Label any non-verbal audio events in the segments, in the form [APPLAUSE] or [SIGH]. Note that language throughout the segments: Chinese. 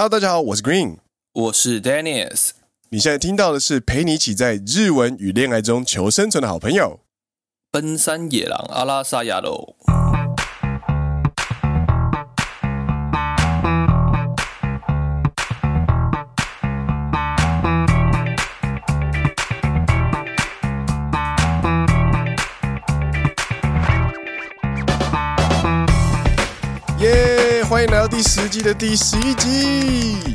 Hello，大家好，我是 Green，我是 Dennis。你现在听到的是陪你一起在日文与恋爱中求生存的好朋友——奔山野狼阿拉萨亚喽。第十季的第十一集。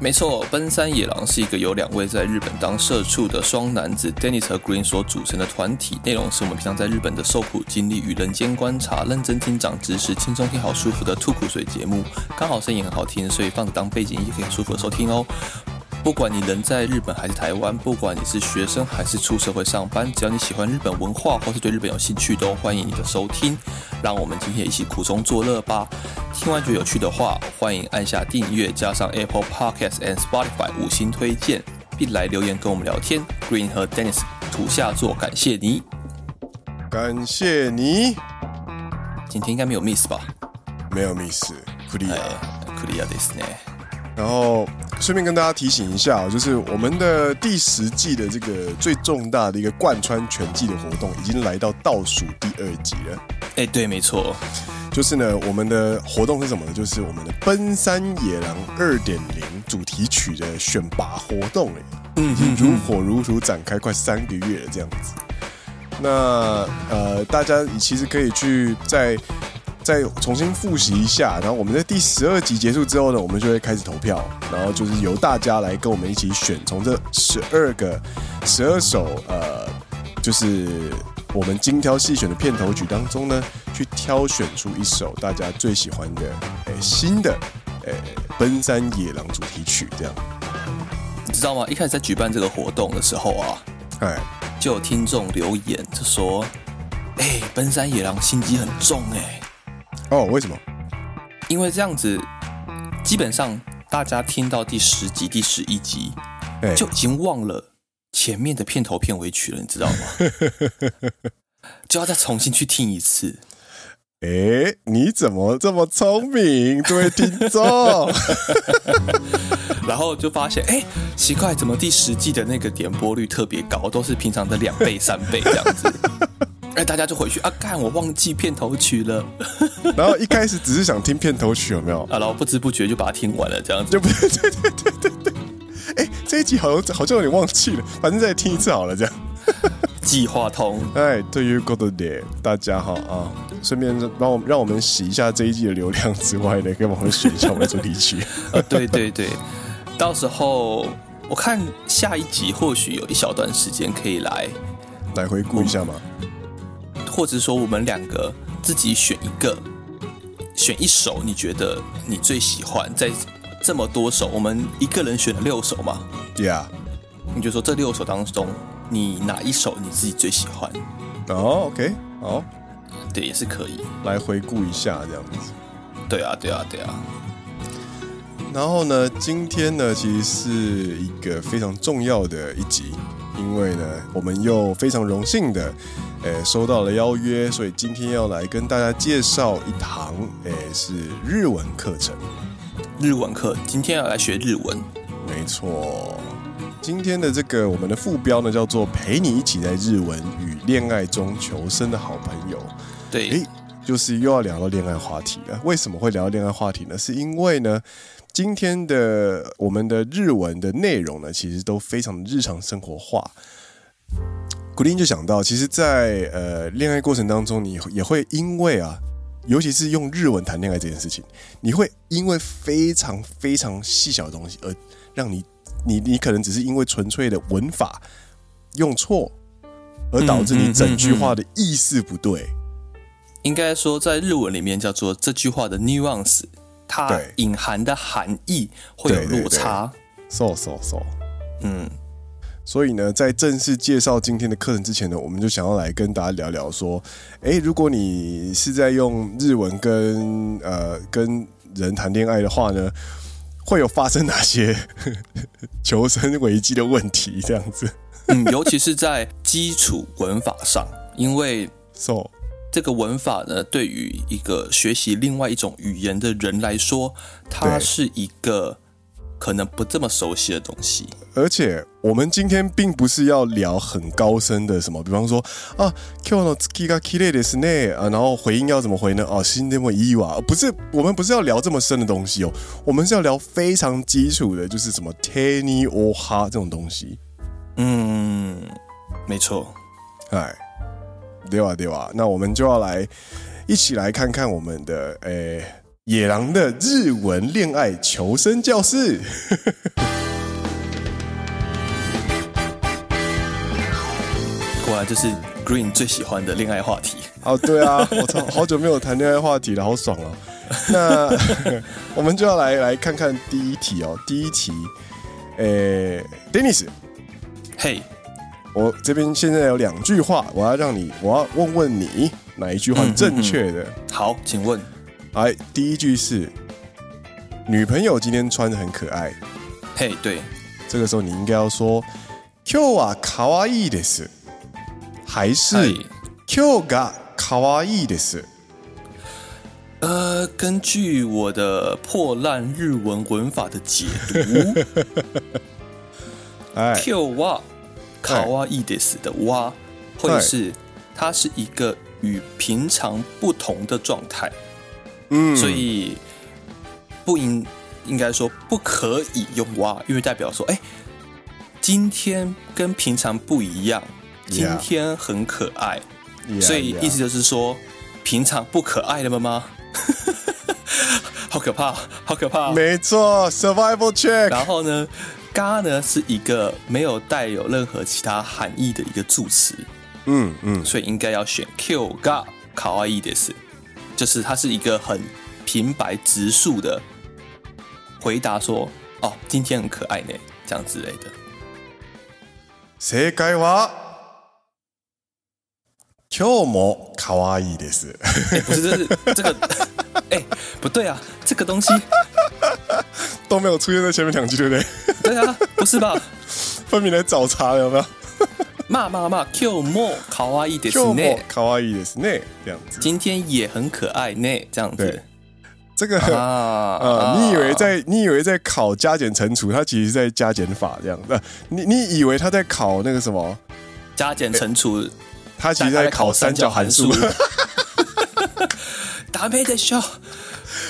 没错，奔山野狼是一个由两位在日本当社畜的双男子 Dennis 和 Green 所组成的团体。内容是我们平常在日本的受苦经历与人间观察，认真听长知识，轻松听好舒服的吐苦水节目。刚好声音很好听，所以放着当背景音也可以很舒服的收听哦。不管你人在日本还是台湾，不管你是学生还是出社会上班，只要你喜欢日本文化或是对日本有兴趣，都欢迎你的收听。让我们今天一起苦中作乐吧！听完觉得有趣的话，欢迎按下订阅，加上 Apple Podcasts and Spotify 五星推荐，并来留言跟我们聊天。Green 和 Dennis 土下座，感谢你，感谢你。今天应该没有 miss 吧？没有 miss，クリア，クリアですね。 然后顺便跟大家提醒一下，就是我们的第十季的这个最重大的一个贯穿全季的活动，已经来到倒数第二集了。哎，对，没错，就是呢，我们的活动是什么呢？就是我们的《奔山野狼二点零》主题曲的选拔活动，哎，嗯，已经如火如荼展开快三个月了，这样子。那呃，大家其实可以去在。再重新复习一下，然后我们在第十二集结束之后呢，我们就会开始投票，然后就是由大家来跟我们一起选，从这十二个、十二首呃，就是我们精挑细选的片头曲当中呢，去挑选出一首大家最喜欢的诶新的诶奔山野狼主题曲，这样。你知道吗？一开始在举办这个活动的时候啊，哎，就有听众留言就说：“哎，奔山野狼心机很重哎。”哦，为什么？因为这样子，基本上大家听到第十集、第十一集，欸、就已经忘了前面的片头片尾曲了，你知道吗？[LAUGHS] 就要再重新去听一次。哎、欸，你怎么这么聪明，这位听众？[LAUGHS] 然后就发现，哎、欸，奇怪，怎么第十季的那个点播率特别高，都是平常的两倍、三倍这样子。哎，大家就回去啊！干，我忘记片头曲了。[LAUGHS] 然后一开始只是想听片头曲，有没有？[LAUGHS] 啊，然后不知不觉就把它听完了，这样子。对不 [LAUGHS] 对？对对对对对。哎，这一集好像好像有点忘记了，反正再听一次好了，这样。计划通。哎，对于 Good Day，大家好啊！顺便帮我让我们洗一下这一季的流量之外呢，给我们选一下我们的主题曲。呃，对对对，到时候我看下一集或许有一小段时间可以来来回顾一下嘛。或者说，我们两个自己选一个，选一首你觉得你最喜欢，在这么多首，我们一个人选了六首嘛？对啊，你就说这六首当中，你哪一首你自己最喜欢？哦，OK，好，对，也是可以来回顾一下这样子。对啊，对啊，对啊。然后呢，今天呢，其实是一个非常重要的一集，因为呢，我们又非常荣幸的。诶，收到了邀约，所以今天要来跟大家介绍一堂，诶，是日文课程。日文课，今天要来学日文。没错，今天的这个我们的副标呢，叫做“陪你一起在日文与恋爱中求生的好朋友”。对，诶，就是又要聊到恋爱话题了。为什么会聊到恋爱话题呢？是因为呢，今天的我们的日文的内容呢，其实都非常的日常生活化。古林就想到，其实在，在呃恋爱过程当中，你也会因为啊，尤其是用日文谈恋爱这件事情，你会因为非常非常细小的东西，而让你你你可能只是因为纯粹的文法用错，而导致你整句话的意思不对。嗯嗯嗯嗯、应该说，在日文里面叫做这句话的 nuance，它隐含的含义会有落差。so so so，嗯。所以呢，在正式介绍今天的课程之前呢，我们就想要来跟大家聊聊说，诶，如果你是在用日文跟呃跟人谈恋爱的话呢，会有发生哪些 [LAUGHS] 求生危机的问题？这样子，嗯，尤其是在基础文法上，因为 [LAUGHS] so 这个文法呢，对于一个学习另外一种语言的人来说，它是一个 可能不这么熟悉的东西。而且我们今天并不是要聊很高深的什么，比方说啊，今日の月が綺丽ですね啊，然后回音要怎么回呢？哦，死んでもいいわ，不是，我们不是要聊这么深的东西哦，我们是要聊非常基础的，就是什么天におは这种东西。嗯，没错。哎， 对吧？对吧？那我们就要来一起来看看我们的诶野狼的日文恋爱求生教室。[LAUGHS] 果然就是 Green 最喜欢的恋爱话题。哦，对啊，我操，好久没有谈恋爱话题了，好爽哦。那 [LAUGHS] 我们就要来来看看第一题哦。第一题，诶，Dennis，嘿，我这边现在有两句话，我要让你，我要问问你哪一句话正确的？嗯嗯嗯。好，请问。来，第一句是女朋友今天穿得很可爱。嘿，对，这个时候你应该要说今日は可爱いです。还是今日が可爱いです？呃，根据我的破烂日文文法的解读，[LAUGHS] 哎，今日 は可爱いです的哇，会是它是一个与平常不同的状态，嗯，所以不应应该说不可以用哇，因为代表说，哎，今天跟平常不一样。今天很可爱，yeah, 所以意思就是说，yeah, yeah. 平常不可爱的吗？吗？[LAUGHS] 好可怕，好可怕！没错，survival check。然后呢， 嘎呢是一个没有带有任何其他含义的一个助词，嗯嗯，所以应该要选 Q 嘎卡哇伊的是，就是它是一个很平白直述的回答说，哦，今天很可爱呢，这样之类的。正解は。今日も可爱いです。[LAUGHS] 哎，不是，这是这个，哎，[LAUGHS] 不对啊，这个东西[LAUGHS] 都没有出现在前面两句，对不对？ 对啊，不是吧？[LAUGHS] 分明来找茬了，有没有？骂骂骂！今日も可爱いですね，可爱いですね，这样子。今天也很可爱呢，这样子。对，这个啊，呃，你以为在你以为在考加减乘除，他其实在加减法这样子。你你以为他在考那个什么加减乘除？他其实在考三角函数， 达咩的笑，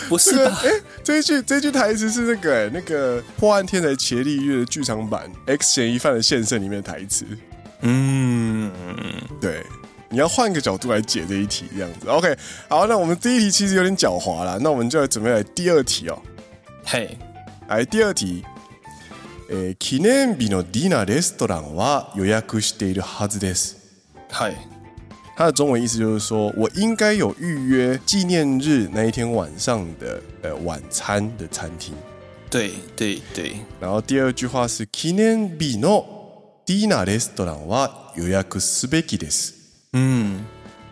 不是吧？哎、这个，这一句这一句台词是那个哎，那个破案天才伽利略的剧场版《X 嫌疑犯的现身》里面的台词。嗯，对，你要换个角度来解这一题，这样子。OK，好，那我们第一题其实有点狡猾了，那我们就来准备来第二题哦。嘿，来第二题，诶，记念日のディナーレストランは予约しているはずです。嗨， 他的中文意思就是说，我应该有预约纪念日那一天晚上的呃晚餐的餐厅。对对对。然后第二句话是记念日のディナーレストランは予约すべきです。嗯，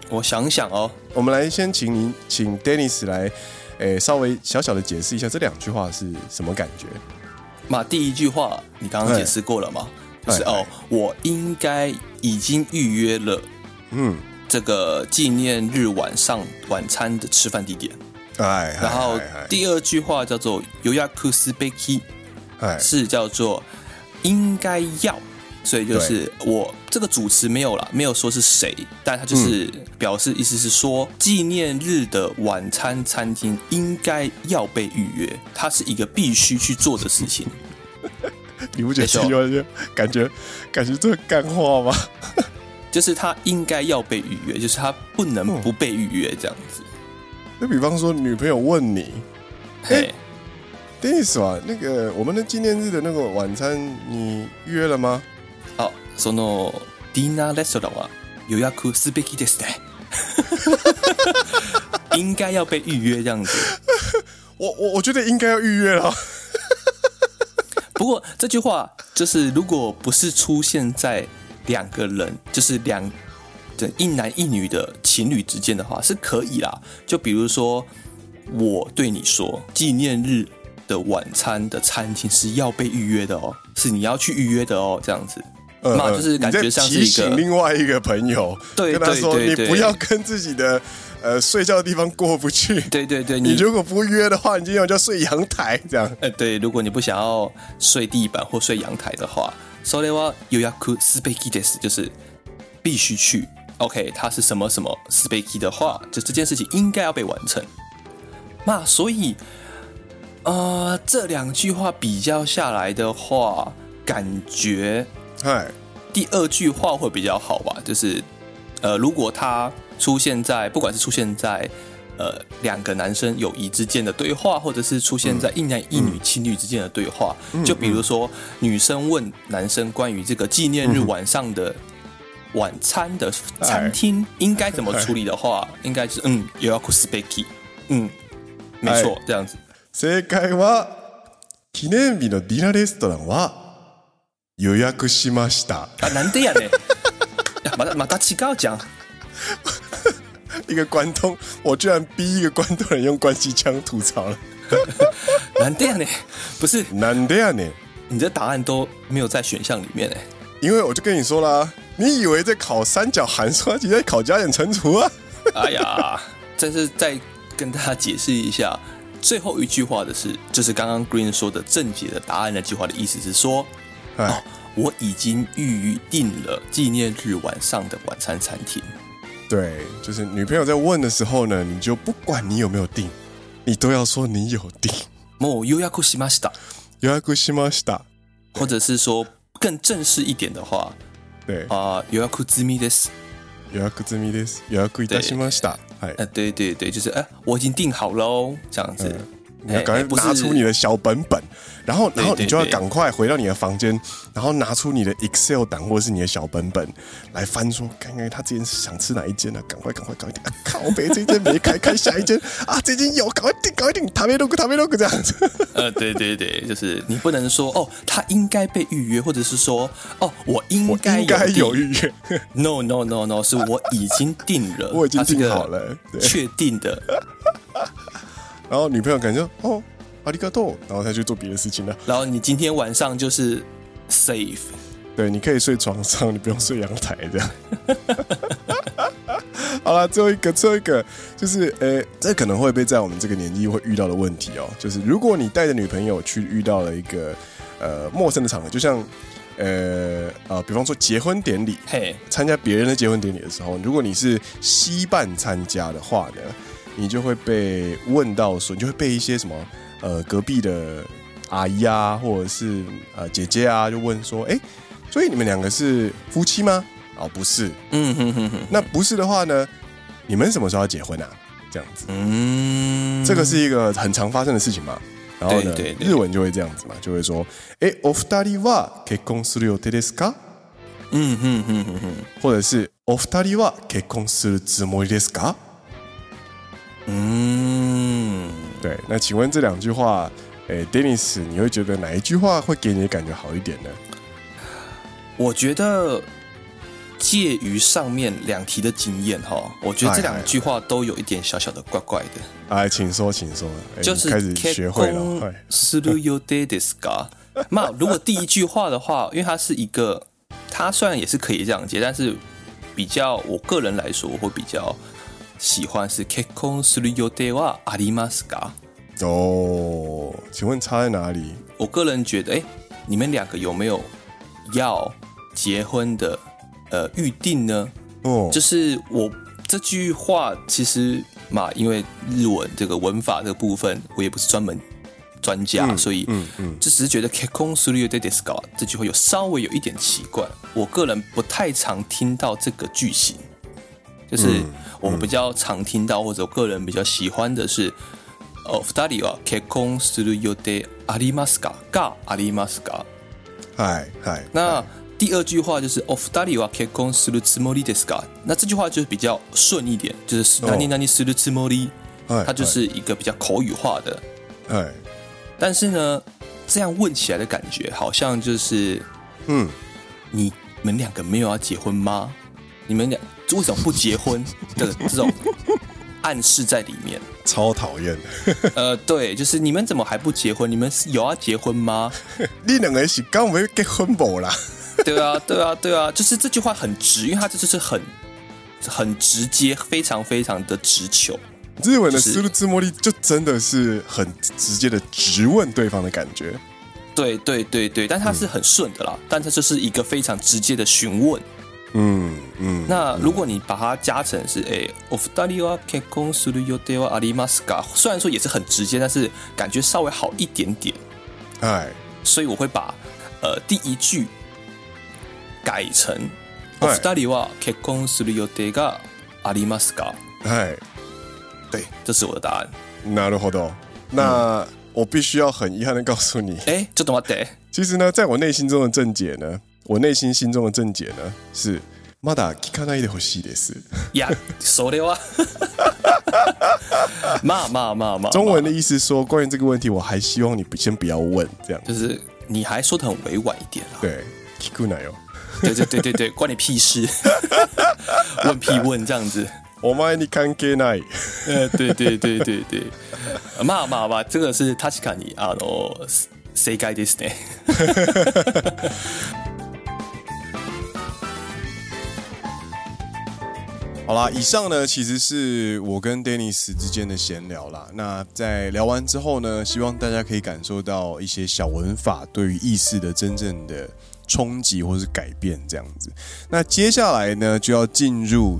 我想想哦，我们来先请您请 Dennis 来，诶稍微小小的解释一下这两句话是什么感觉。嘛，第一句话你刚刚解释过了吗？就是哦，我应该已经预约了，嗯， 这个纪念日晚上晚餐的吃饭地点。哎，然后第二句话叫做“予约すべき”，是叫做应该要，所以就是我这个主词没有了，没有说是谁，但他就是表示意思是说纪念日的晚餐餐厅应该要被预约，它是一个必须去做的事情。[LAUGHS] 你不觉得这句话就感觉感觉这干话吗？ 就是他应该要被预约，就是他不能不被预约这样子。那比方说，女朋友问你：“哎，Dennis 啊，那个我们的纪念日的那个晚餐，你预约了吗？”哦，そのディナーレストランは予约すべきですね。[LAUGHS] 应该要被预约这样子。我我我觉得应该要预约了。不过这句话就是，如果不是出现在 两个人，就是两的一男一女的情侣之间的话，是可以啦。就比如说，我对你说，纪念日的晚餐的餐厅是要被预约的哦，是你要去预约的哦，这样子。嘛，就是感觉像是一个另外一个朋友，对，跟他说你不要跟自己的呃睡觉的地方过不去。对 [LAUGHS] 对对，你如果不约的话，你今天就睡阳台这样。呃，对，如果你不想要睡地板或睡阳台的话，それは予约すべきです，就是必须去。OK，它是什么什么すべき的话，就这件事情应该要被完成。那所以，呃，这两句话比较下来的话，感觉，嗨，第二句话会比较好吧？就是，呃，如果它出现在，不管是出现在 呃两个男生友谊之间的对话，或者是出现在一男一女情侣之间的对话，嗯、就比如说女生问男生关于这个纪念日晚上的。晚餐的餐厅应该怎么处理的话，应该是嗯，予约すべき，嗯，没错，这样子。正解は记念日のディナーレストランは予约しました。啊，难的呀呢？马达马达奇高讲， [LAUGHS] 一个关东，我居然逼一个关东人用关西腔吐槽了。难的呀呢？不是难的呀呢？你的答案都没有在选项里面哎。因为我就跟你说啦，你以为在考三角函数，其实在考加减乘除啊！哎呀，这是再跟大家解释一下，最后一句话的是，就是刚刚 Green 说的正解的答案那句话的意思是说，哦，我已经预定了纪念日晚上的晚餐餐厅。对，就是女朋友在问的时候呢，你就不管你有没有订，你都要说你有订。もう予约しました。予约しました。或者是说。更正式一点的话，对啊，予约済みです。予约済みです。予约いたしました。哎，对对对，就是哎，我已经订好喽，这样子。嗯 你要赶快拿出你的小本本，然后，然后你就要赶快回到你的房间，然后拿出你的 Excel 档或者是你的小本本来翻，说看看他之前是想吃哪一间呢？赶快，赶快，赶快点！靠北，这间没开，开下一间 [LAUGHS] 啊！这间有，赶快订，赶快订！塔梅洛克，塔梅洛克这样子。[LAUGHS] 呃，对对对，就是你不能说哦，他应该被预约，或者是说哦，我应该有预约。No No No No，是我已经订了，[LAUGHS] 我已经订好了，确定的。然后女朋友感觉哦，阿里嘎多，然后他去做别的事情了。然后你今天晚上就是 safe，对，你可以睡床上，你不用睡阳台这样。[LAUGHS] 好了，最后一个，最后一个就是，呃，这可能会被在我们这个年纪会遇到的问题哦，就是如果你带着女朋友去遇到了一个呃陌生的场合，就像呃呃，比方说结婚典礼，嘿，参加别人的结婚典礼的时候，如果你是携伴参加的话呢？你就会被问到说，你就会被一些什么呃隔壁的阿姨啊，或者是呃姐姐啊，就问说，哎，所以你们两个是夫妻吗？哦，不是，嗯哼哼哼。那不是的话呢，你们什么时候要结婚啊？这样子，嗯，这个是一个很常发生的事情嘛。然后呢，对对对，日文就会这样子嘛，就会说，哎，お二人は结婚する予定ですか？嗯哼哼哼哼，或者是お二人は结婚するつもりですか？ 嗯，对，那请问这两句话，诶，Dennis，你会觉得哪一句话会给你的感觉好一点呢？我觉得介于上面两题的经验哈，我觉得这两句话都有一点小小的怪怪的。哎，请说，请说，就是开始学会了。する予定ですか？[LAUGHS] 那如果第一句话的话，因为它是一个，它虽然也是可以这样接，但是比较我个人来说，我会比较。 喜欢是结婚する予定はありますか？哦，请问差在哪里？我个人觉得，哎，你们两个有没有要结婚的呃预定呢？哦，就是我这句话其实嘛，因为日文这个文法这个部分，我也不是专门专家，嗯、所以嗯嗯，就只是觉得结婚する予定ですか这句话有稍微有一点奇怪，我个人不太常听到这个句型。就是 我比较常听到，或者我个人比较喜欢的是，哦，二人は结婚する予定ありますか？がありますか？嗨嗨。那第二句话就是哦，二人は结婚するつもりですか？那这句话就是比较顺一点，就是何々するつもり，它就是一个比较口语化的。哎，但是呢，这样问起来的感觉好像就是，嗯，你们两个没有要结婚吗？ 你们俩为什么不结婚的这种暗示在里面？超讨厌。呃，对，就是你们怎么还不结婚？你们是有要结婚吗？[LAUGHS] 你两个是刚没结婚不啦？对啊，对啊，对啊，就是这句话很直，因为它这就是很很直接，非常非常的直球。日文的斯鲁兹莫利就真的是很直接的直问对方的感觉。对对对对，但它是很顺的啦，嗯、但它就是一个非常直接的询问。嗯嗯。那如果你把它加成是哎，お二人は结婚する予定はありますか？虽然说也是很直接，但是感觉稍微好一点点。哎，所以我会把呃第一句改成お二人は结婚する予定がありますか？哎，对，这是我的答案。なるほど。那。嗯我必须要很遗憾的告诉你，哎，就这么的。其实呢，在我内心中的正解呢， 我内心心中的正解呢是まだ闻かないでほしいです。呀，それは。嘛嘛嘛嘛。中文的意思说，关于这个问题，我还希望你先不要问，这样。就是你还说得很委婉一点啦。对，闻くなよ。对对对对对，关你屁事。[LAUGHS] 问屁问这样子。お前に関系ない。[LAUGHS] 呃，对对对对对。嘛嘛嘛，这个是确かにあの正解ですね。 [LAUGHS] 好啦，以上呢其实是我跟 Dennis 之间的闲聊啦。那在聊完之后呢，希望大家可以感受到一些小文法对于意识的真正的冲击或是改变这样子。那接下来呢，就要进入。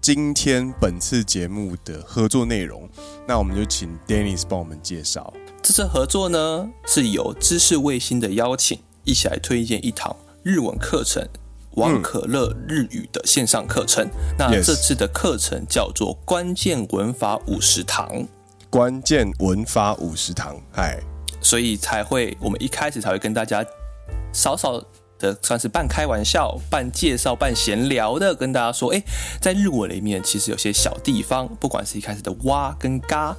今天本次节目的合作内容，那我们就请 Dennis 帮我们介绍。这次合作呢，是有知识卫星的邀请，一起来推荐一堂日文课程——王可乐日语的线上课程。嗯、那这次的课程叫做“关键文法五十堂”。关键文法五十堂，哎，所以才会我们一开始才会跟大家少少。的算是半开玩笑、半介绍、半闲聊的，跟大家说，诶，在日文里面其实有些小地方，不管是一开始的哇跟嘎，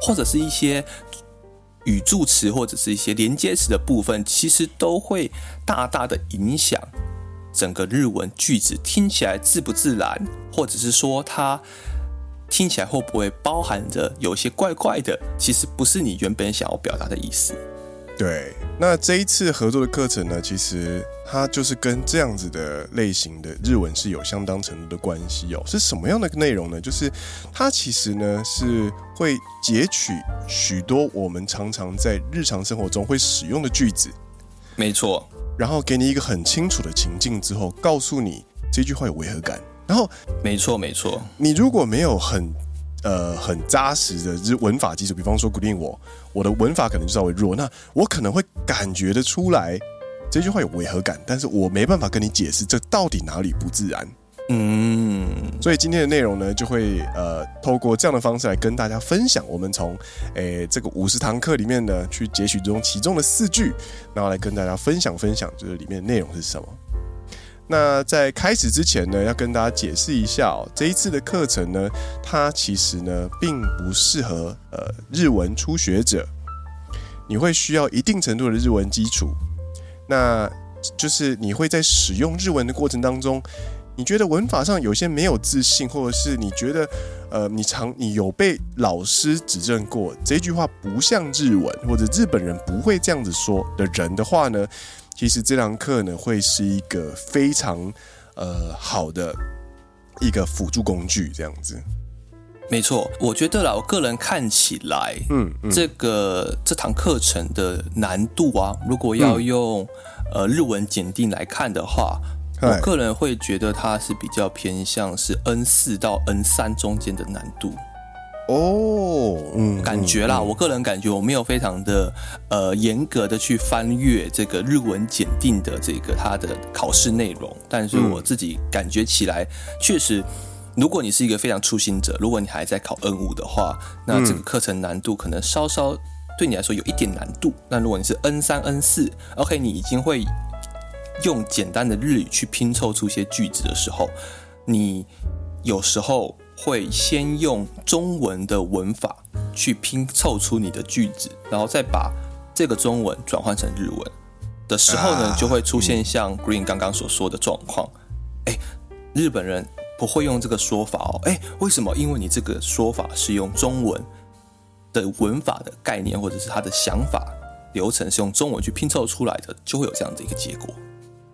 或者是一些语助词或者是一些连接词的部分，其实都会大大的影响整个日文句子听起来自不自然，或者是说它听起来会不会包含着有些怪怪的，其实不是你原本想要表达的意思。对，那这一次合作的课程呢，其实它就是跟这样子的类型的日文是有相当程度的关系哦。是什么样的内容呢？就是它其实呢是会截取许多我们常常在日常生活中会使用的句子，没错，然后给你一个很清楚的情境之后，告诉你这句话有违和感，然后没错没错，你如果没有很。呃，很扎实的日文法基础，比方说 Green 我，我的文法可能就稍微弱，那我可能会感觉得出来这句话有违和感，但是我没办法跟你解释这到底哪里不自然。嗯，所以今天的内容呢，就会呃透过这样的方式来跟大家分享，我们从诶这个五十堂课里面呢，去截取中其中的四句，然后来跟大家分享分享，就是里面内容是什么。那在开始之前呢，要跟大家解释一下，这一次的课程呢，它其实呢并不适合呃日文初学者，你会需要一定程度的日文基础，那就是你会在使用日文的过程当中，你觉得文法上有些没有自信，或者是你觉得呃你常你有被老师指正过这句话不像日文，或者日本人不会这样子说的人的话呢，其实这堂课呢，会是一个非常呃好的一个辅助工具，这样子。没错，我觉得啦，我个人看起来，嗯，嗯这个这堂课程的难度啊，如果要用、嗯、呃日文检定来看的话，我个人会觉得它是比较偏向是 N 四到 N 三中间的难度。哦，嗯，感觉啦，嗯嗯、我个人感觉我没有非常的呃严格的去翻阅这个日文检定的这个它的考试内容，但是我自己感觉起来，确实，如果你是一个非常初心者，如果你还在考 N 五的话，那这个课程难度可能稍稍对你来说有一点难度。那如果你是 N 三、N 四，OK，你已经会用简单的日语去拼凑出一些句子的时候，你有时候。会先用中文的文法去拼凑出你的句子，然后再把这个中文转换成日文的时候呢，就会出现像 Green 刚刚所说的状况。哎，日本人不会用这个说法哦。哎，为什么？因为你这个说法是用中文的文法的概念，或者是他的想法流程是用中文去拼凑出来的，就会有这样的一个结果。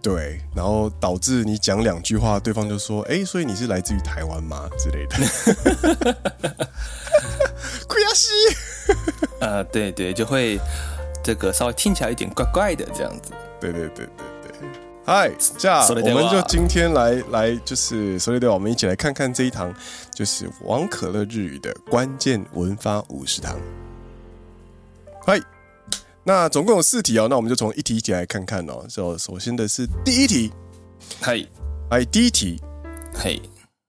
对，然后导致你讲两句话，对方就说：“哎，所以你是来自于台湾吗？”之类的。[LAUGHS] [LAUGHS] 亏西。呃，对对，就会这个稍微听起来有点怪怪的这样子。对对对对对。嗨，这样我们就今天来来就是，所以对，我们一起来看看这一堂就是王可乐日语的关键文法五十堂。嗨。那总共有四题哦，那我们就从一题一题来看看哦。就首先的是第一题，嗨，哎，第一题，嘿，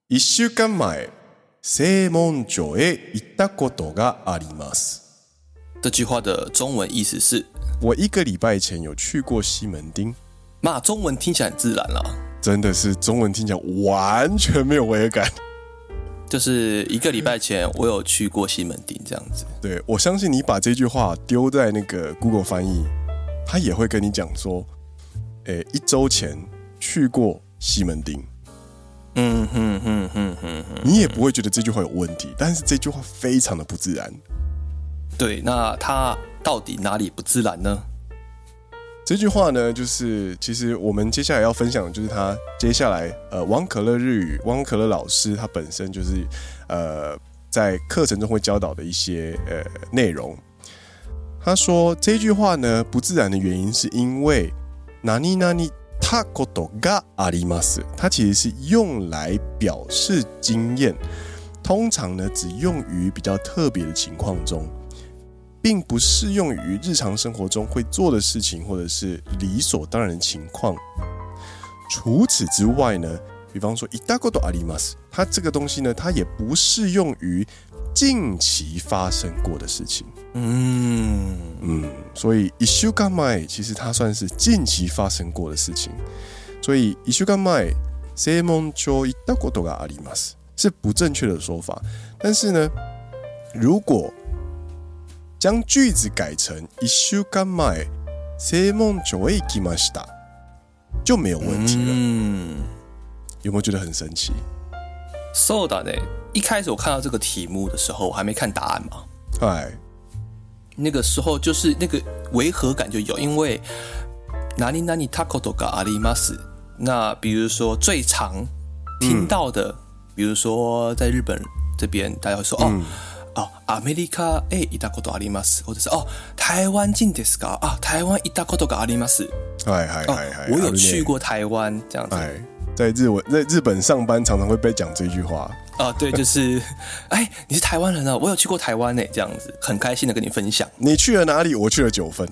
一周间前、正门町へ行ったことがあります。这句话的中文意思是：我一个礼拜前有去过西门町。那中文听起来很自然了，真的是中文听起来完全没有违和感。 就是一个礼拜前，我有去过西门町这样子。对，我相信你把这句话丢在那个 Google 翻译，他也会跟你讲说，诶，一周前去过西门町。嗯哼哼哼哼哼，你也不会觉得这句话有问题，但是这句话非常的不自然。对，那它到底哪里不自然呢？这句话呢，就是其实我们接下来要分享的就是他接下来呃，王可乐日语，王可乐老师他本身就是呃，在课程中会教导的一些呃内容。他说这句话呢不自然的原因是因为哪里哪里たことがあります，它其实是用来表示经验，通常呢只用于比较特别的情况中。 并不适用于日常生活中会做的事情，或者是理所当然的情况。除此之外呢，比方说，行ったことあります，它这个东西呢，它也不适用于近期发生过的事情。嗯嗯，所以一周间前其实它算是近期发生过的事情。所以一周间前正门町行ったことがあります是不正确的说法。但是呢，如果 将句子改成一周间前正门町へ行きました，就没有问题了。嗯，有没有觉得很神奇？そうだね。一开始我看到这个题目的时候，我还没看答案嘛。哎，那个时候就是那个违和感就有，因为哪里哪里たことがあります。那比如说最常听到的，嗯、比如说在日本这边，大家会说、嗯、 哦。哦，アメリカへ行ったことあります，或者是哦，台湾人ですか？啊，台湾行ったことがあります。嗨嗨嗨嗨，我有去过台湾，这样子。哎，在日文在日本上班，常常会被讲这句话。啊，对，就是，[LAUGHS] 哎，你是台湾人啊？我有去过台湾呢，这样子，很开心的跟你分享。你去了哪里？我去了九份。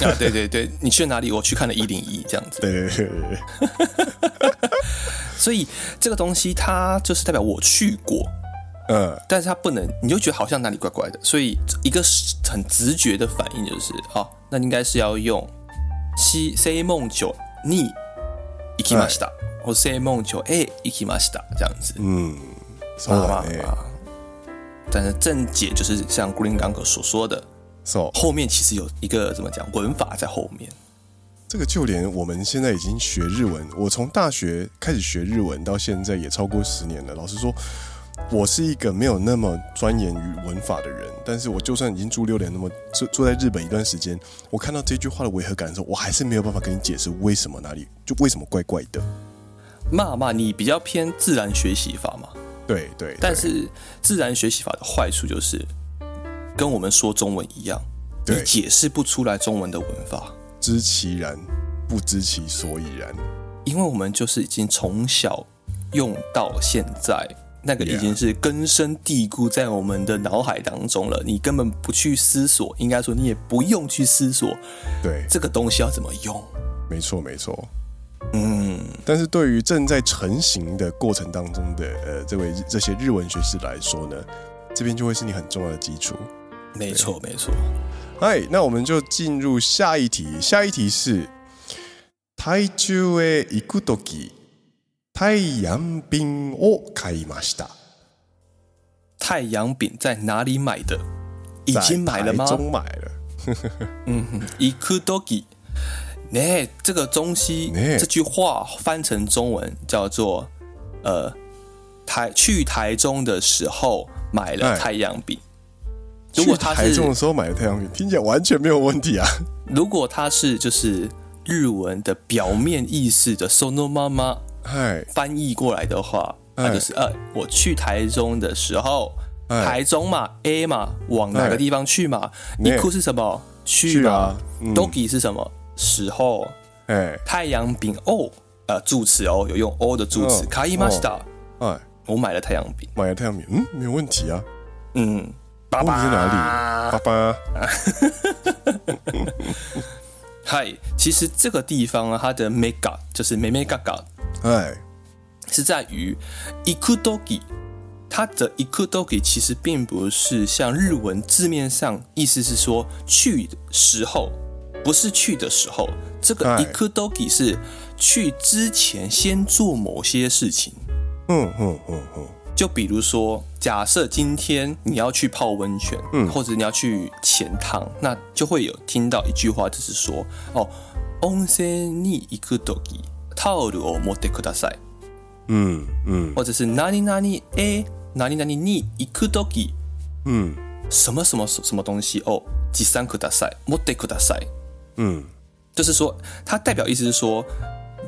啊，对对对，你去了哪里？我去看了一零一，这样子。对对对对。[LAUGHS] 所以这个东西它就是代表我去过。嗯，但是他不能，你就觉得好像哪里怪怪的，所以一个很直觉的反应就是，哦，那应该是要用西正门町に行きました，或正门町へ行きました这样子。嗯，是吧？但是正解就是像 Green 刚刚所说的，so, 后面其实有一个怎么讲文法在后面。这个就连我们现在已经学日文，我从大学开始学日文到现在也超过十年了。老实说。 我是一个没有那么钻研于文法的人，但是我就算已经住六年，那么住住在日本一段时间，我看到这句话的违和感的时候，我还是没有办法跟你解释为什么哪里就为什么怪怪的。骂骂，你比较偏自然学习法嘛？对对，对。但是自然学习法的坏处就是跟我们说中文一样，你解释不出来中文的文法，知其然，不知其所以然。因为我们就是已经从小用到现在。那个已经是根深蒂固在我们的脑海当中了，你根本不去思索，应该说你也不用去思索，对这个东西要怎么用？没错，没错。嗯，但是对于正在成型的过程当中的呃这位这些日文学士来说呢，这边就会是你很重要的基础。没错，没错。嗨，那我们就进入下一题。下一题是台中へ行くとき 太阳饼を买いました。太阳饼在哪里买的？已经买了吗？在台中买了。[LAUGHS] 嗯哼，行くとき，呢，这个东西，这句话翻成中文叫做呃，台去台中的时候买了太阳饼。如果他是台中的时候买了太阳饼，听起来完全没有问题啊。如果他是就是 日文的表面意思的 “sono mama”， 嗨，翻译过来的话，那就是呃，我去台中的时候，台中嘛，A 嘛，往哪个地方去嘛？一哭是什么？去啊？Dogi 是什么时候？哎，太阳饼哦，呃，助词哦，有用 O 的助词。卡伊马西达，哎，我买了太阳饼，买了太阳饼，嗯，没有问题啊，嗯。爸爸在哪里？爸爸，[LAUGHS] 嗨，其实这个地方啊，它的 mega 就是美美嘎嘎，哎，是在于 ikudogi，它的 ikudogi 其实并不是像日文字面上意思是说去的时候，不是去的时候，这个 ikudogi 是去之前先做某些事情，嗯嗯嗯嗯。就比如说，假设今天你要去泡温泉，嗯，或者你要去潜汤，那就会有听到一句话，就是说，哦，温泉に行くとき タオルを持ってください。嗯嗯，或者是哪里哪里诶，哪里哪里に行くとき，嗯，什么什么什么东西哦，持参ください，持ってください。嗯，就是说，它代表意思是说，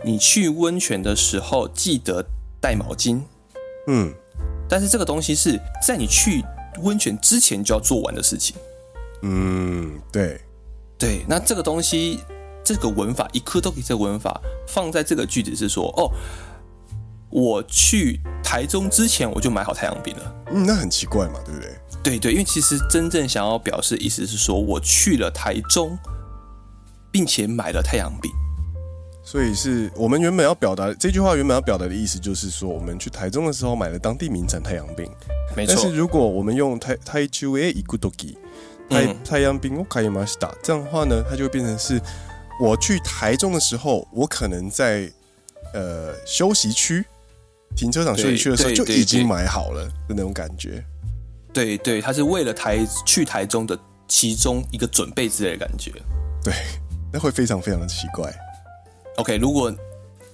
你去温泉的时候记得带毛巾。嗯。但是这个东西是在你去温泉之前就要做完的事情。嗯，对，对。那这个东西，这个文法，一颗都给这个文法放在这个句子是说，哦，我去台中之前我就买好太阳饼了。嗯，那很奇怪嘛，对不对？对对，因为其实真正想要表示的意思是说，我去了台中，并且买了太阳饼。所以是我们原本要表达这句话，原本要表达的意思就是说，我们去台中的时候买了当地名产太阳饼。没错。但是如果我们用台台中へ行くとき太太阳饼を买いました，这样的话呢，它就会变成是 我去台中的时候，我可能在呃休息区停车场休息区的时候就已经买好了的那种感觉。对对，他是为了台去台中的其中一个准备之类的感觉。对，那会非常非常的奇怪。OK，如果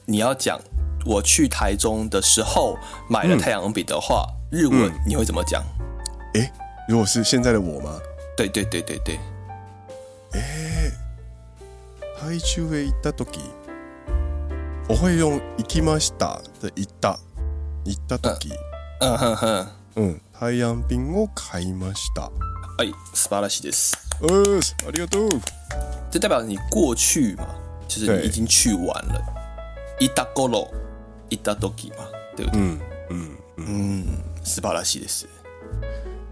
你要讲我去台中的时候买了太阳饼的话，嗯、日文你会怎么讲？哎、欸，如果是现在的我吗？对对对对对。哎、欸，台中へ行ったとき，我会用行きました的行った。行ったとき。嗯哼哼，嗯，太阳饼を买いました。哎，素晴らしいです。呃，ありがとう。这代表你过去嘛？就是你已经去完了，いたころ、いたと。き嘛，对不对？嗯嗯嗯，斯巴拉西的是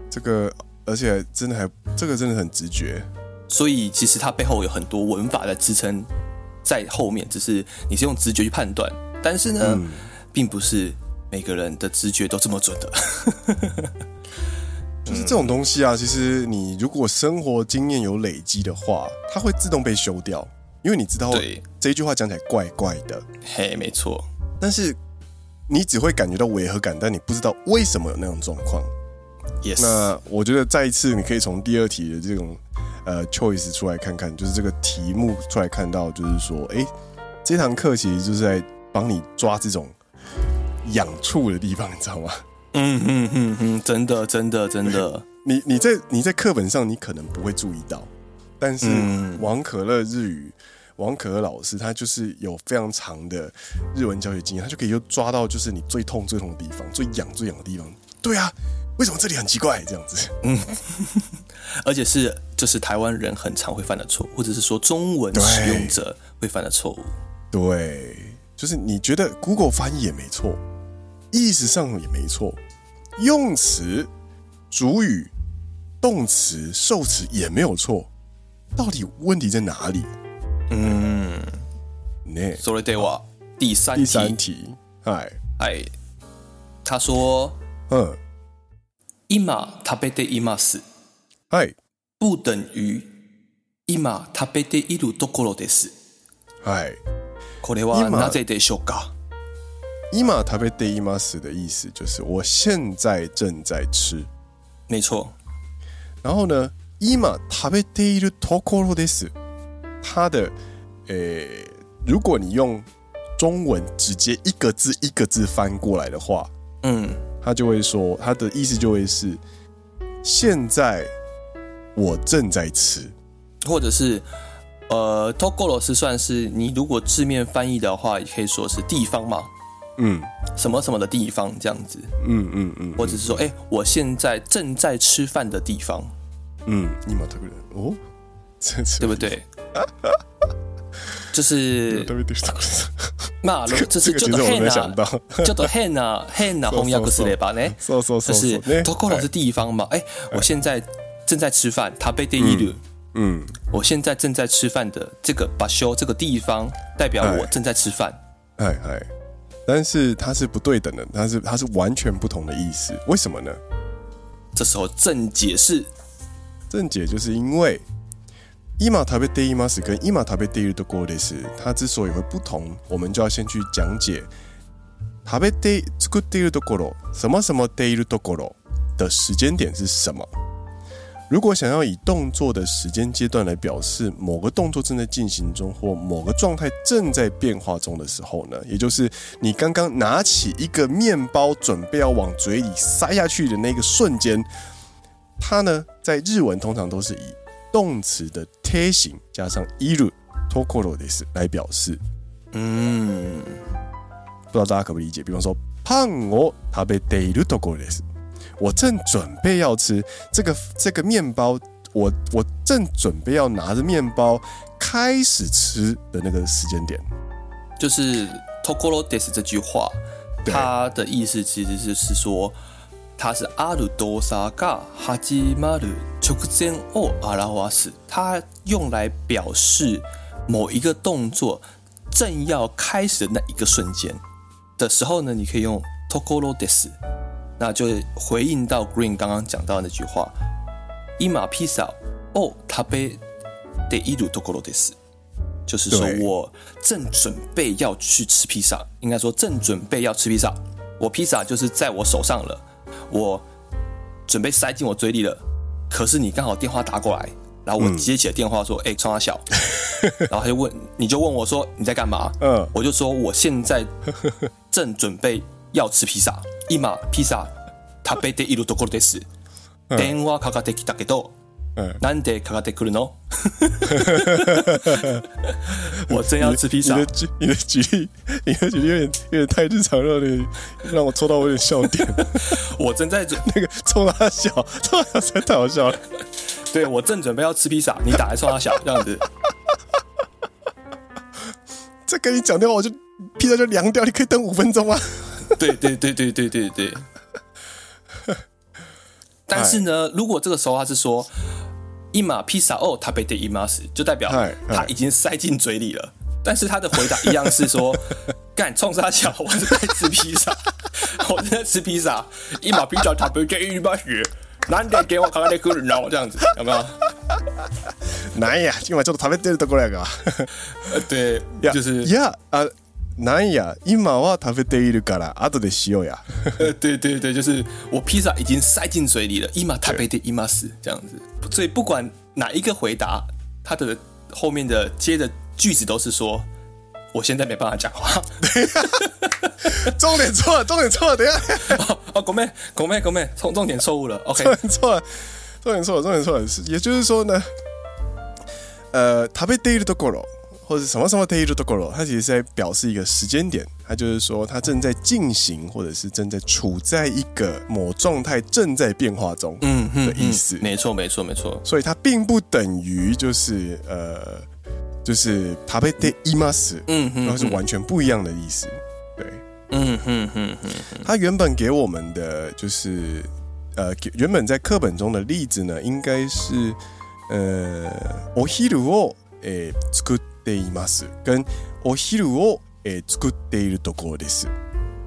这个，而且真的还这个真的很直觉，所以其实它背后有很多文法的支撑在后面，只是你是用直觉去判断，但是呢，嗯、并不是每个人的直觉都这么准的。[LAUGHS] 就是这种东西啊，其实你如果生活经验有累积的话，它会自动被修掉。因为你知道，对这一句话讲起来怪怪的，嘿，没错。但是你只会感觉到违和感，但你不知道为什么有那种状况。Yes。那我觉得再一次，你可以从第二题的这种呃 choice 出来看看，就是这个题目出来看到，就是说，哎，这堂课其实就是在帮你抓这种痒处的地方，你知道吗？嗯嗯嗯嗯，真的真的真的，你你在你在课本上你可能不会注意到。但是王可乐日语，王可乐老师他就是有非常长的日文教学经验，他就可以就抓到就是你最痛最痛的地方，最痒最痒的地方。对啊，为什么这里很奇怪这样子？嗯，[LAUGHS] 而且是就是台湾人很常会犯的错，或者是说中文使用者会犯的错误。对，就是你觉得 Google 翻译也没错，意思上也没错，用词、主语、动词、受词也没有错。到底问题在哪里？嗯，那所以对我第三题，第三题，哎哎，他说，嗯，今食べています，哎，不等于今食べているところです，哎，これはなぜでしょうか？今食べています的意思就是我现在正在吃，没错。然后呢？今食べているところです。它的，诶，如果你用中文直接一个字一个字翻过来的话，嗯， 他就会说，他的意思就会是，现在我正在吃，或者是，呃，tokoro 是算是你如果字面翻译的话，也可以说是地方嘛。嗯，什么什么的地方这样子。嗯嗯嗯，或者是说，哎，我现在正在吃饭的地方。嗯，你马特克哦，对不对？就是那[LAUGHS] 这[LAUGHS] [LAUGHS] 是叫做 hen 啊，叫做 hen 啊，hen 啊，翻译すれば呢，就是 tokoro 是地方嘛。哎，我现在正在吃饭，食べている。嗯，我现在正在吃饭的这个场所这个地方，代表我正在吃饭。哎哎，但是它是不对等的，它是它是完全不同的意思。为什么呢？这时候正解是，正解就是因为。 今食べています跟今食べているところです，它之所以会不同，我们就要先去讲解食べて作っているところ什么什么ているところ的时间点是什么。如果想要以动作的时间阶段来表示某个动作正在进行中或某个状态正在变化中的时候呢，也就是你刚刚拿起一个面包准备要往嘴里塞下去的那个瞬间，它呢在日文通常都是以 动词的て形加上いるところです来表示，嗯，不知道大家可不可以理解？比方说，パンを食べているところです，我正准备要吃这个这个面包，我我正准备要拿着面包开始吃的那个时间点，就是ところです这句话，它的意思其实就是说。 它是ある动作が始まる直前を表す，它用来表示某一个动作正要开始的那一个瞬间的时候呢，你可以用ところです，那就回应到 Green 刚刚讲到的那句话，今ピザを食べているところです，就是说我正准备要去吃披萨，应该说正准备要吃披萨，我披萨就是在我手上了。 我准备塞进我嘴里了，可是你刚好电话打过来，然后我接起了电话说：“哎、嗯，冲三小。”[LAUGHS] 然后他就问，你就问我说：“你在干嘛？”嗯，我就说：“我现在正准备要吃披萨。今披萨食べているところです。电话かかってきたけど。” 嗯，なんでかかってくる[LAUGHS] の？我真要吃披萨。你的举你的举例，你的举例有点有点太日常了，你让我戳到我有点笑点。[LAUGHS] 我正在准[LAUGHS] 那个冲他笑，冲他笑太好笑了。对，我正准备要吃披萨，你打来冲他笑这样子。再跟你讲电话，我就披萨就凉掉，你可以等五分钟吗？对对对对对对对。但是呢，如果这个时候他是说。 今披萨を食べています，就代表他已经塞进嘴里了。但是他的回答一样是说：“[LAUGHS] 干冲三小，我是在吃披萨，[LAUGHS] 我是在吃披萨。今披萨食べています，なんで电话かかってくるの？这样子有没有？[LAUGHS] なんや，今ちょっと食べてるところやが。对，就是呀啊。なんや，今は食べているから后でしようや。呃，对对对，就是我披萨已经塞进嘴里了，今食べています这样子。 所以不管哪一个回答，它的后面的接的句子都是说，我现在没办法讲话。[LAUGHS] 重点错了，重点错了，等一下。哦哦，ごめんごめんごめん，重重点错误了。OK，重点错了，重点错了，重点错了。也就是说呢，呃，食べているところ。或者什么什么ているところ，它其实是在表示一个时间点， 它就是说它正在进行，或者是正在处在一个某状态正在变化中，嗯的意思。没错，没错，没错。所以它并不等于就是呃，就是食べています，嗯哼，然后是完全不一样的意思。对，嗯哼哼哼。它原本给我们的就是呃，原本在课本中的例子呢，应该是呃，お昼を诶作っています跟お昼を 诶作っているところです。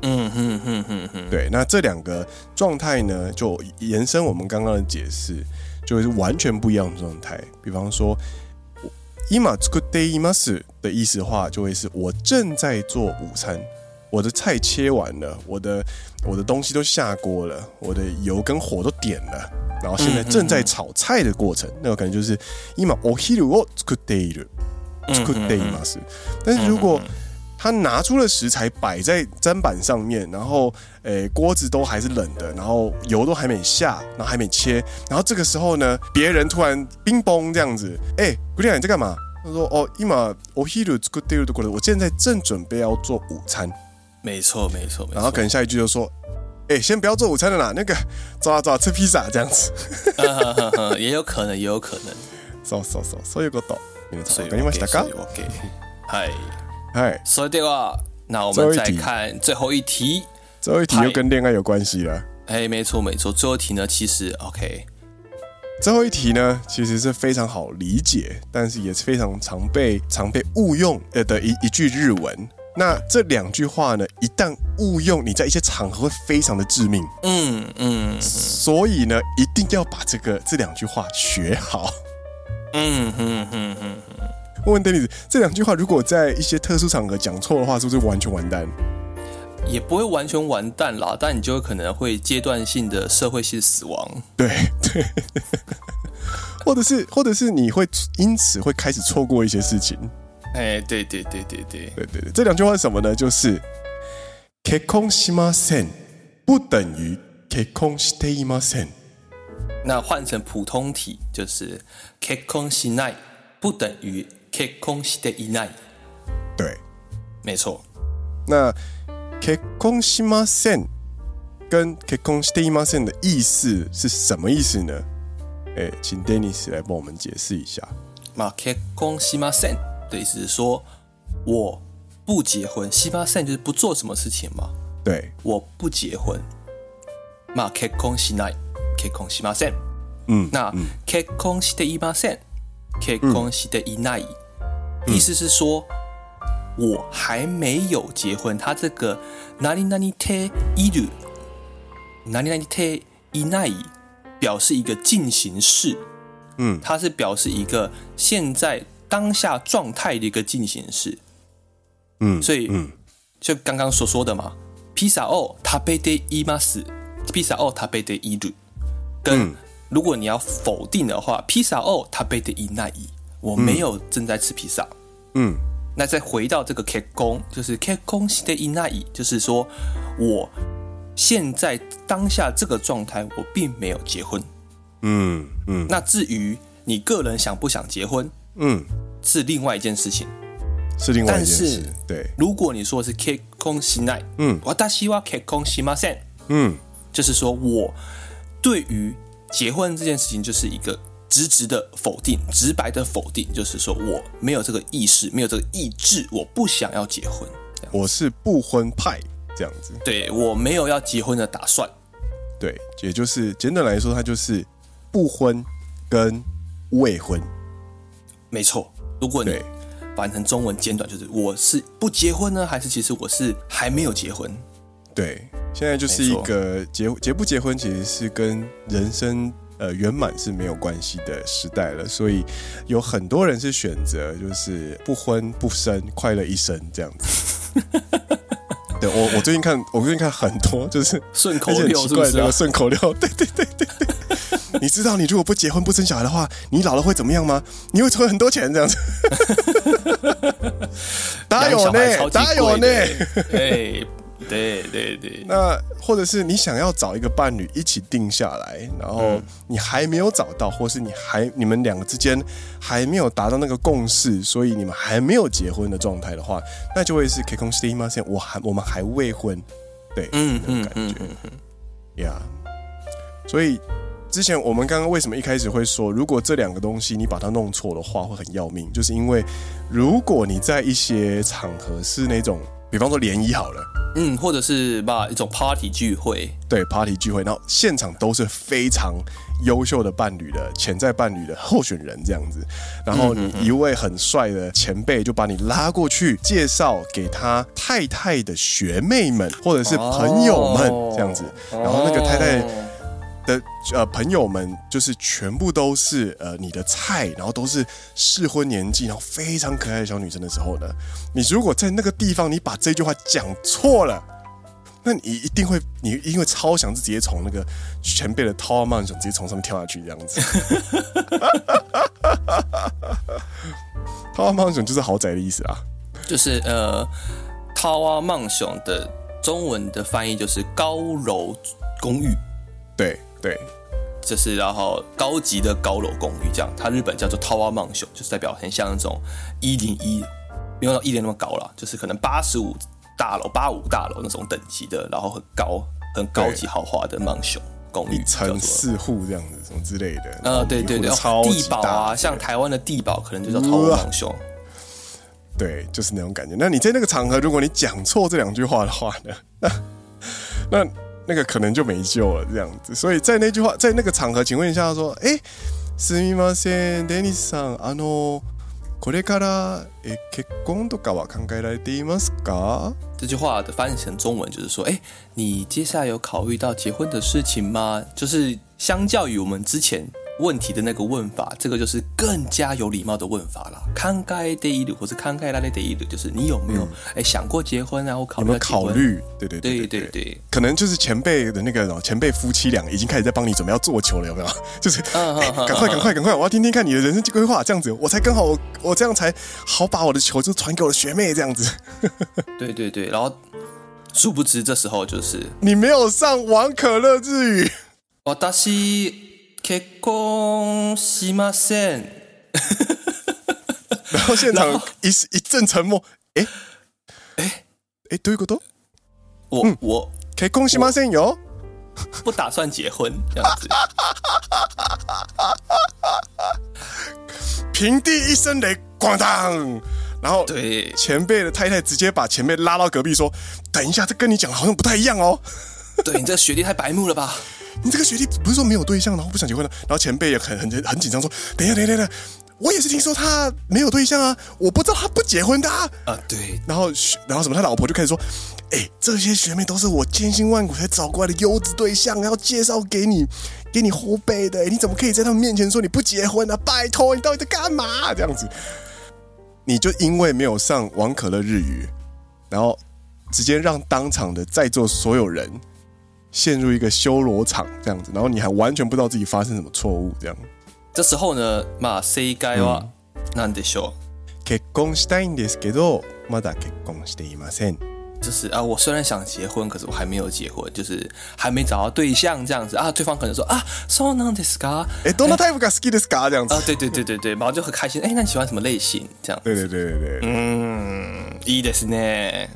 嗯哼哼哼哼，对，那这两个状态呢，就延伸我们刚刚的解释，就是完全不一样的状态。比方说，今作っています的意思的话，就会是我正在做午餐，我的菜切完了，我的我的东西都下锅了，我的油跟火都点了，然后现在正在炒菜的过程，那个可能就是今お昼を作っている。作っています。但是如果 他拿出了食材摆在砧板上面，然后诶锅子都还是冷的，然后油都还没下，然后还没切，然后这个时候呢，别人突然冰崩这样子，哎，姑娘你在干嘛？ 他说：“哦，今お昼作っているところ，我现在正准备要做午餐。”没错，没错，没错。然后可能下一句就说：“哎，先不要做午餐了啦，那个走啊走啊，吃披萨这样子。也有可能，也有可能。そうそうそう、そういうこと。皆さんわかりましたか？嗨 嗨，所以的话，那我们再看最后一题。最后一题又跟恋爱有关系了。哎，没错没错。最后一题呢，其实 OK。最后一题呢，其实是非常好理解，但是也是非常常被常被误用呃的一一句日文。那这两句话呢，一旦误用，你在一些场合会非常的致命。嗯嗯，所以呢，一定要把这个这两句话学好。嗯嗯嗯嗯嗯。问问 Dennis，这两句话如果在一些特殊场合讲错的话，是不是完全完蛋？也不会完全完蛋啦，但你就有可能会阶段性的社会性死亡。对对，[LAUGHS] 或者是或者是你会因此会开始错过一些事情。哎，对对对对对对对对，这两句话是什么呢？就是结婚しません不等于结婚していません。那换成普通体就是结婚しない不等于 结婚していない。对，没错。那结婚しません跟结婚していません的意思是什么意思呢？哎，请 Dennis 来帮我们解释一下。那结婚しません。的意思是说，我不结婚，しません就是不做什么事情嘛。对，我不结婚。まあ、结婚しない、结婚しません。嗯，那、嗯、结婚していません、结婚していない、嗯， 意思是说我还没有结婚。他这个何々ている、何々ていない表示一个进行式。嗯，它是表示一个现在。当下状态的一个进行式，嗯，所以，嗯，就刚刚所说的嘛，ピザを食べています，ピザを食べている，跟如果你要否定的话，ピザを食べていない， 我没有正在吃披萨，嗯，那再回到这个结婚，就是结婚していない，就是说我现在当下这个状态，我并没有结婚，嗯嗯，那至于你个人想不想结婚？嗯，是另外一件事情，是另外一件事。对，如果你说的是结婚しない，嗯，私は结婚しません，嗯，就是说我对于结婚这件事情就是一个 直直的否定，直白的否定，就是说我没有这个意识，没有这个意志，我不想要结婚，我是不婚派这样子，对，我没有要结婚的打算，对，也就是简短来说，它就是不婚跟未婚。没错，如果你翻成中文简短，就是我是不结婚呢，还是其实我是还没有结婚？对，现在就是一个结结不结婚，其实是跟人生呃圆满是没有关系的时代了，所以有很多人是选择就是不婚不生，快乐一生这样子。[LAUGHS] 对我，我最近看，我最近看很多就是顺口溜，是不是啊？顺口溜，对对对对对。你知道你如果不结婚不生小孩的话，你老了会怎么样吗？你会存很多钱这样子。[LAUGHS] [LAUGHS] 打有呢，打有呢。对对对对。那或者是你想要找一个伴侣一起定下来，然后你还没有找到，或是你还你们两个之间还没有达到那个共识，所以你们还没有结婚的状态的话，那就会是结婚していません。我还我们还未婚，对，嗯那种感觉，嗯嗯嗯呀，yeah. 所以。之前我们刚刚为什么一开始会说，如果这两个东西你把它弄错的话，会很要命？就是因为如果你在一些场合是那种， 比方说联谊好了，嗯，或者是吧一种 party 聚会，对 party 聚会，然后现场都是非常优秀的伴侣的潜在伴侣的候选人这样子，然后你一位很帅的前辈就把你拉过去介绍给他太太的学妹们或者是朋友们这样子，然后那个太太。的呃朋友们就是全部都是呃你的菜，然后都是适婚年纪，然后非常可爱的小女生的时候呢，你如果在那个地方你把这句话讲错了，那你一定会你因为超想是直接从那个前辈的 Tower Mountain 直接从上面跳下去这样子。Tower Mountain 就是豪宅的意思啊，就是呃 Tower Mountain 的中文的翻译就是高楼公寓，对。对，就是然后高级的高楼公寓这样，它日本叫做 Tower Mansion，就是代表很像那种一零一，没有到一零那么高了，就是可能八十五大楼、八五大楼那种等级的，然后很高、很高级豪华的 Mansion 公寓，一层四户这样子，什么之类的。呃，对对对，地堡啊，像台湾的地堡可能就叫 Tower Mansion。对，就是那种感觉。那你在那个场合，如果你讲错这两句话的话呢？那那那个可能就没救了，这样子。所以在那句话，在那个场合，请问一下，说，哎，すみません、デニスさん、あの、これからえ结婚とかは考えられていますか？这句话的翻译成中文就是说，哎，你接下来有考虑到结婚的事情吗？就是相较于我们之前。 问题的那个问法，这个就是更加有礼貌的问法了。考えている，或是考えられている，就是你有没有哎、嗯、想过结婚啊？或考虑有没有考虑？对对对对对，对对对，可能就是前辈的那个前辈夫妻俩已经开始在帮你准备要做球了，有没有？[LAUGHS] 就是哎，赶快赶快赶快，我要听听看你的人生规划，这样子我才刚好我，我这样才好把我的球就传给我的学妹，这样子。[LAUGHS] 对对对，然后殊不知这时候就是你没有上王可乐日语，私 结婚しません。[LAUGHS] 然后现场一一阵沉默。哎哎哎，どういうこと？我、嗯、我结婚しませんよ，[LAUGHS] 不打算结婚这样子。平地一声雷，咣当！然后对前辈的太太直接把前辈拉到隔壁说：“等一下，这跟你讲的好像不太一样哦。 [LAUGHS] 对”你这学历太白目了吧？你这个学弟不是说没有对象，然后不想结婚了？然后前辈也很很很紧张说：“等一下，等一下，等一下，我也是听说他没有对象啊，我不知道他不结婚的啊。”啊，对。然后，然后什么？他老婆就开始说：“哎，这些学妹都是我千辛万苦才找过来的优质对象，要介绍给你，给你后辈的。你怎么可以在他们面前说你不结婚呢？拜托，你到底在干嘛？这样子，你就因为没有上王可乐日语，然后直接让当场的在座所有人。”陷入一个修罗场这样子，然后你还完全不知道自己发生什么错误这样。这时候呢，まあ正解は何でしょう？结婚したいんですけど、まだ结婚していません。就是啊，我虽然想结婚，可是我还没有结婚，就是还没找到对象这样子啊。对方可能说啊，そうなんですか？哎，どんなタイプが好きですか？这样子啊，对对对对对，然后就很开心。哎，那你喜欢什么类型？这样子。对对对对对，嗯，[LAUGHS] いいですね。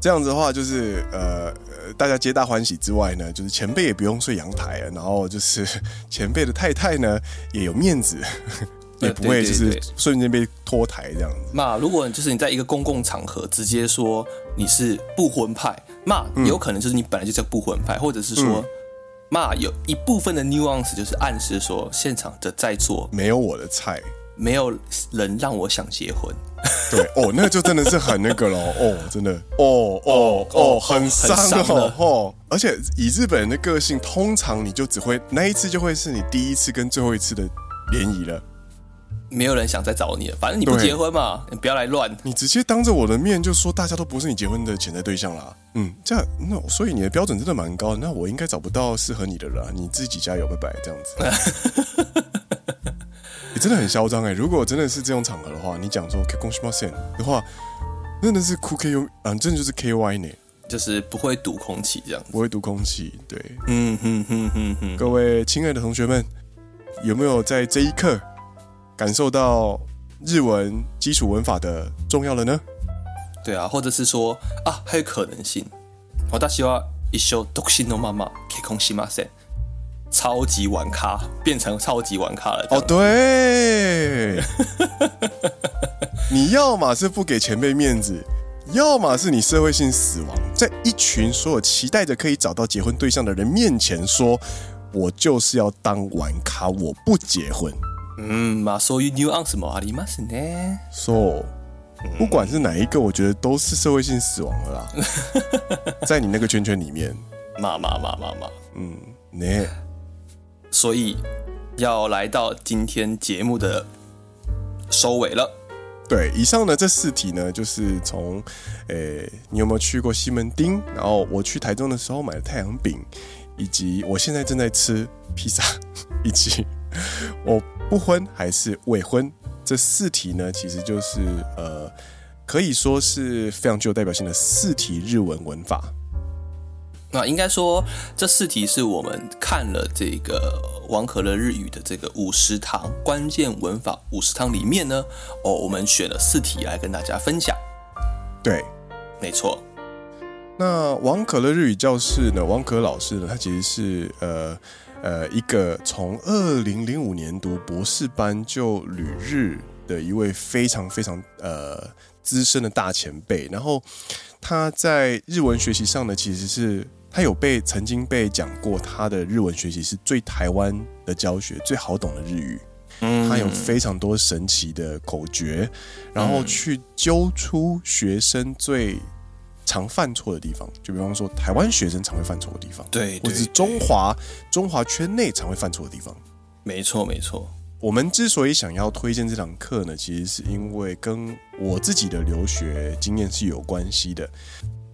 这样子的话，就是呃。大家皆大欢喜之外呢，就是前辈也不用睡阳台了，然后就是前辈的太太呢也有面子，[LAUGHS] 也不会就是瞬间被脱台这样子。那如果就是你在一个公共场合直接说你是不婚派，那有可能就是你本来就叫不婚派，或者是说，那有一部分的 nuance 就是暗示说现场的在座没有我的菜。没有人让我想结婚，[LAUGHS] 对哦，那就真的是很那个了哦，真的哦哦哦，很伤哦哦，而且以日本人的个性，通常你就只会那一次就会是你第一次跟最后一次的联谊了，没有人想再找你了，反正你不结婚嘛，你不要来乱，你直接当着我的面就说大家都不是你结婚的潜在对象啦，嗯，这样那所以你的标准真的蛮高的，那我应该找不到适合你的了，你自己加油，拜拜，这样子。[LAUGHS] 你真的很嚣张哎！如果真的是这种场合的话，你讲说结婚しません的话，真的是酷 K U 啊，真的就是 K Y 呢，就是不会堵空气这样，不会堵空气。对，嗯哼哼哼哼。各位亲爱的同学们，有没有在这一刻感受到日文基础文法的重要了呢？对啊，或者是说啊，还有可能性。私は一生独身のまま结婚しません。 超级玩咖变成超级玩咖了哦，对，[LAUGHS] 你要么是不给前辈面子，要么是你社会性死亡，在一群所有期待着可以找到结婚对象的人面前说，我就是要当玩咖，我不结婚。嗯，嘛，所以 nuance もありますね。So，不管是哪一个，我觉得都是社会性死亡了啦，[LAUGHS] 在你那个圈圈里面，嘛嘛嘛嘛嘛，嗯，呢。 所以要来到今天节目的收尾了。对，以上的这四题呢，就是从，诶、你有没有去过西门町？然后我去台中的时候买的太阳饼，以及我现在正在吃披萨，[LAUGHS] 以及我不婚还是未婚？这四题呢，其实就是呃，可以说是非常具有代表性的四题日文文法。那应该说，这四题是我们看了这个王可乐日语的这个五十堂关键文法五十堂里面呢，哦，我们选了四题来跟大家分享。对，没错。那王可乐日语教室呢，王可老师呢，他其实是呃呃一个从二零零五年读博士班就旅日的一位非常非常呃资深的大前辈，然后他在日文学习上呢，其实是。他有被曾经被讲过，他的日文学习是最台湾的教学，最好懂的日语。嗯，他有非常多神奇的口诀，然后去揪出学生最常犯错的地方。就比方说，台湾学生常会犯错的地方，对，或者是中华中华圈内常会犯错的地方。没错，没错。我们之所以想要推荐这堂课呢，其实是因为跟我自己的留学经验是有关系的。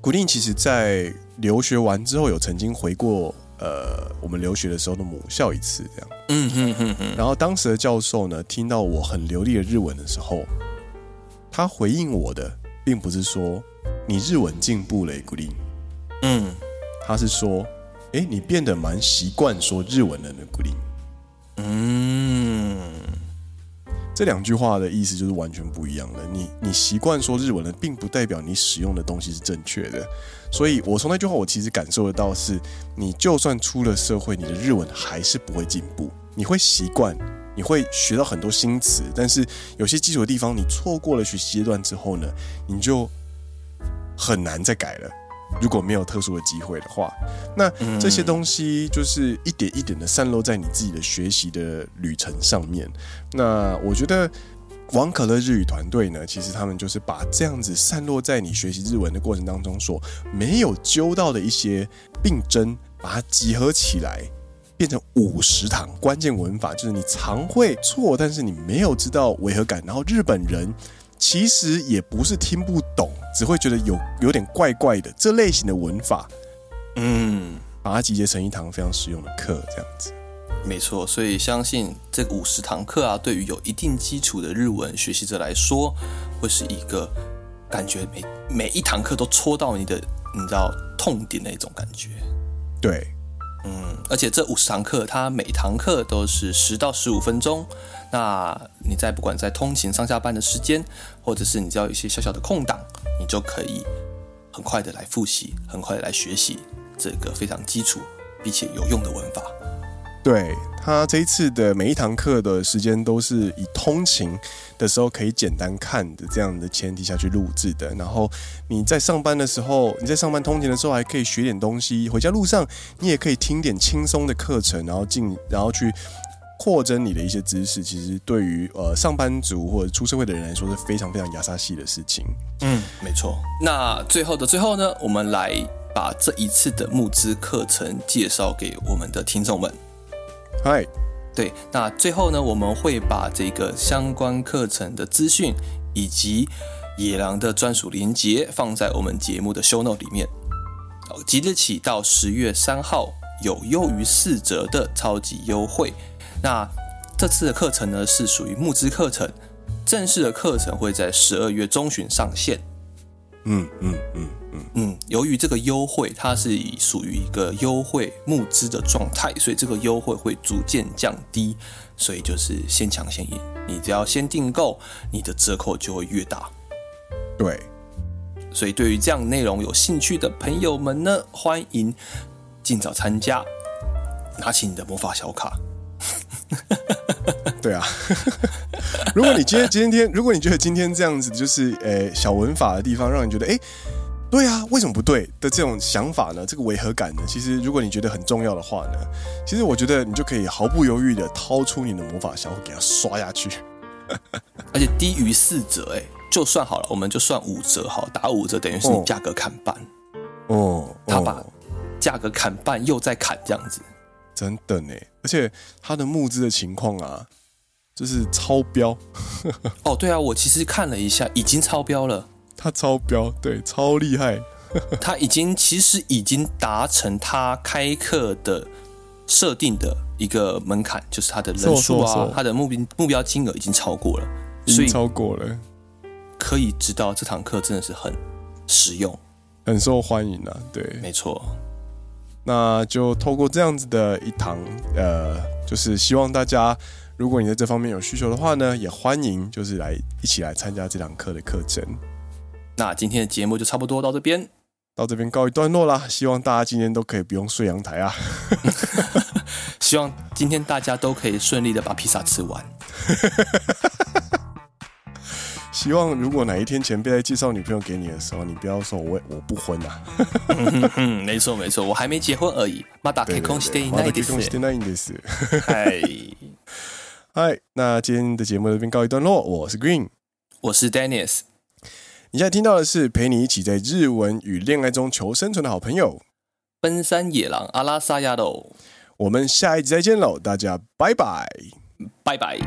古令其实，在留学完之后，有曾经回过呃，我们留学的时候的母校一次，这样。嗯哼哼哼。然后当时的教授呢，听到我很流利的日文的时候，他回应我的，并不是说你日文进步了，古令。嗯，他是说，哎，你变得蛮习惯说日文的呢，古令。嗯。这两句话的意思就是完全不一样的。你你习惯说日文了，并不代表你使用的东西是正确的。所以，我从那句话，我其实感受得到是，你就算出了社会，你的日文还是不会进步。你会习惯，你会学到很多新词，但是有些基础的地方，你错过了学习阶段之后呢，你就很难再改了。如果没有特殊的机会的话，那这些东西就是一点一点的散落在你自己的学习的旅程上面。那我觉得王可乐日语团队呢，其实他们就是把这样子散落在你学习日文的过程当中所没有揪到的一些病针，把它集合起来，变成五十堂关键文法，就是你常会错，但是你没有知道违和感，然后日本人。其实也不是听不懂，只会觉得有有点怪怪的这类型的文法，嗯，把它集结成一堂非常实用的课，这样子。没错，所以相信这五十堂课啊，对于有一定基础的日文学习者来说，会是一个感觉每每一堂课都戳到你的，你知道痛点的一种感觉。对。嗯，而且这五十堂课，它每堂课都是十到十五分钟。那你在不管在通勤上下班的时间，或者是你只要有一些小小的空档，你就可以很快的来复习，很快的来学习这个非常基础并且有用的文法。对，他这一次的每一堂课的时间都是以通勤的时候可以简单看的这样的前提下去录制的。然后你在上班的时候，你在上班通勤的时候还可以学点东西，回家路上你也可以听点轻松的课程，然后进然后去扩增你的一些知识。其实对于呃上班族或者出社会的人来说是非常非常亚萨系的事情。嗯，没错。那最后的最后呢，我们来把这一次的募资课程介绍给我们的听众们。嗨，对，那最后呢，我们会把这个相关课程的资讯以及野狼的专属连接放在我们节目的 show note 里面。即日起到十月三号有优于四折的超级优惠。那这次的课程呢是属于募资课程，正式的课程会在十二月中旬上线。嗯嗯嗯嗯嗯，由于这个优惠它是以属于一个优惠募资的状态，所以这个优惠会逐渐降低，所以就是先抢先赢。你只要先订购，你的折扣就会越大。对，所以对于这样内容有兴趣的朋友们呢，欢迎尽早参加，拿起你的魔法小卡。[LAUGHS] 对啊，[LAUGHS] 如果你今天今天如果你觉得今天这样子就是呃小文法的地方让你觉得哎，对啊，为什么不对的这种想法呢？这个违和感呢？其实如果你觉得很重要的话呢，其实我觉得你就可以毫不犹豫的掏出你的魔法小卡给它刷下去，[LAUGHS] 而且低于四折哎，就算好了，我们就算五折好，打五折等于是你价格砍半哦，哦，他把价格砍半又再砍这样子。真的呢，而且他的募资的情况啊，就是超标。[LAUGHS] 哦，对啊，我其实看了一下，已经超标了。他超标，对，超厉害。[LAUGHS] 他已经其实已经达成他开课的设定的一个门槛，就是他的人数啊，他的目标目标金额已经超过了，所以超过了，可以知道这堂课真的是很实用、很受欢迎啊。对，没错。那就透过这样子的一堂，呃，就是希望大家，如果你在这方面有需求的话呢，也欢迎就是来一起来参加这堂课的课程。那今天的节目就差不多到这边，到这边告一段落啦。希望大家今天都可以不用睡阳台啊。[LAUGHS] 希望今天大家都可以顺利的把披萨吃完。[LAUGHS] 希望如果哪一天前辈在介绍女朋友给你的时候，你不要说我我不婚啊。嗯，没错没错，我还没结婚而已。[LAUGHS] 马达结婚していないです。してないんです。嗨嗨，那今天的节目这边告一段落。我是 Green，我是 Dennis。你现在听到的是陪你一起在日文与恋爱中求生存的好朋友——奔山野郎阿拉萨亚喽。我们下一集再见喽，大家拜拜，拜拜。